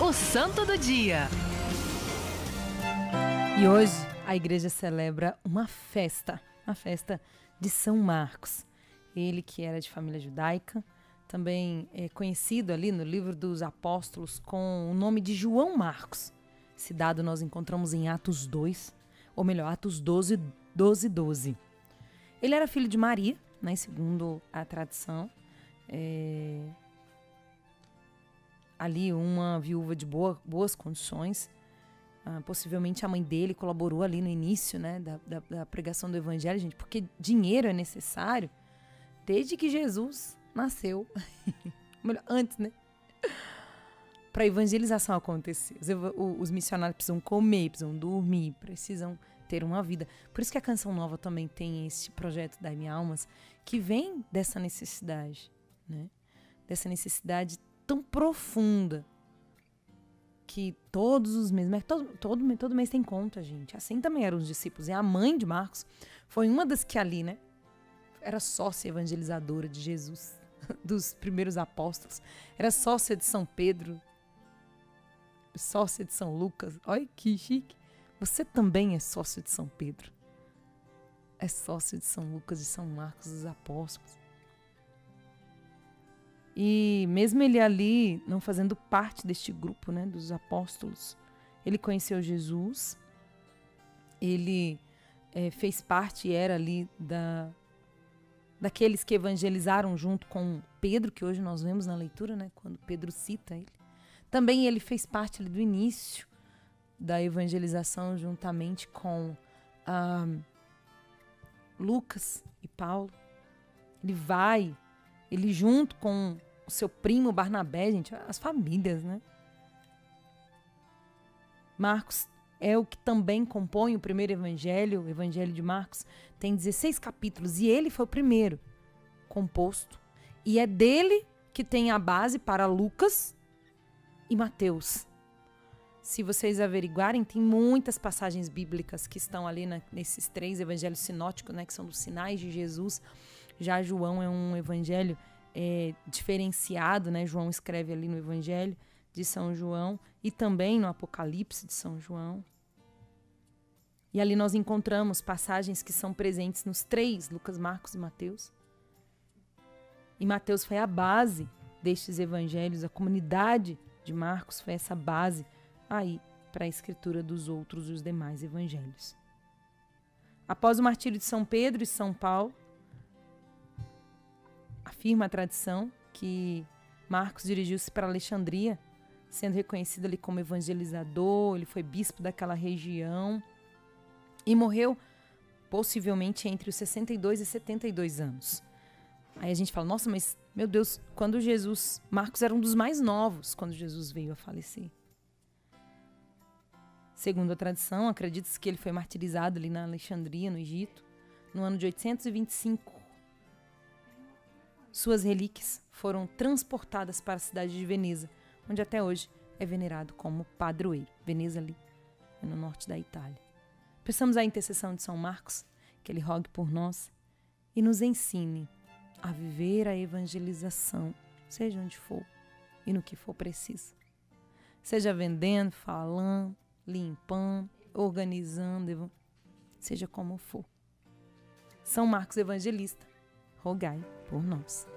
O Santo do Dia. E hoje a igreja celebra uma festa, uma festa de São Marcos. Ele que era de família judaica, também é conhecido ali no livro dos apóstolos com o nome de João Marcos. Esse dado nós encontramos em Atos 2, ou melhor, Atos 12, 12, 12. Ele era filho de Maria, né, segundo a tradição. É... Ali, uma viúva de boa, boas condições. Ah, possivelmente a mãe dele colaborou ali no início né, da, da, da pregação do evangelho, gente, porque dinheiro é necessário desde que Jesus nasceu. Melhor, antes, né? Para a evangelização acontecer. Os, os missionários precisam comer, precisam dormir, precisam ter uma vida. Por isso que a Canção Nova também tem esse projeto da M Almas, que vem dessa necessidade, né? Dessa necessidade tão profunda que todos os meses, todo, todo, todo mês tem conta, gente. Assim também eram os discípulos. E a mãe de Marcos foi uma das que ali, né? Era sócia evangelizadora de Jesus, dos primeiros apóstolos. Era sócia de São Pedro, sócia de São Lucas. Olha que chique. Você também é sócio de São Pedro. É sócio de São Lucas e São Marcos, os apóstolos. E mesmo ele ali, não fazendo parte deste grupo, né, dos apóstolos, ele conheceu Jesus, ele é, fez parte e era ali da, daqueles que evangelizaram junto com Pedro, que hoje nós vemos na leitura, né, quando Pedro cita ele. Também ele fez parte ali do início da evangelização juntamente com ah, Lucas e Paulo. Ele vai, ele junto com o seu primo Barnabé, gente, as famílias, né? Marcos é o que também compõe o primeiro evangelho, o evangelho de Marcos, tem 16 capítulos e ele foi o primeiro composto. E é dele que tem a base para Lucas e Mateus. Se vocês averiguarem, tem muitas passagens bíblicas que estão ali na, nesses três evangelhos sinóticos, né, que são dos sinais de Jesus. Já João é um evangelho é, diferenciado, né? João escreve ali no Evangelho de São João e também no Apocalipse de São João. E ali nós encontramos passagens que são presentes nos três, Lucas, Marcos e Mateus. E Mateus foi a base destes evangelhos, a comunidade de Marcos foi essa base aí para a escritura dos outros os demais evangelhos. Após o martírio de São Pedro e São Paulo, afirma a tradição que Marcos dirigiu-se para Alexandria, sendo reconhecido ali como evangelizador, ele foi bispo daquela região e morreu possivelmente entre os 62 e 72 anos. Aí a gente fala, nossa, mas meu Deus, quando Jesus. Marcos era um dos mais novos quando Jesus veio a falecer. Segundo a tradição, acredita-se que ele foi martirizado ali na Alexandria, no Egito, no ano de 825 suas relíquias foram transportadas para a cidade de Veneza, onde até hoje é venerado como padroeiro. Veneza ali, no norte da Itália. Peçamos a intercessão de São Marcos, que ele rogue por nós e nos ensine a viver a evangelização, seja onde for e no que for preciso. Seja vendendo, falando, limpando, organizando, seja como for. São Marcos Evangelista rogai por nós.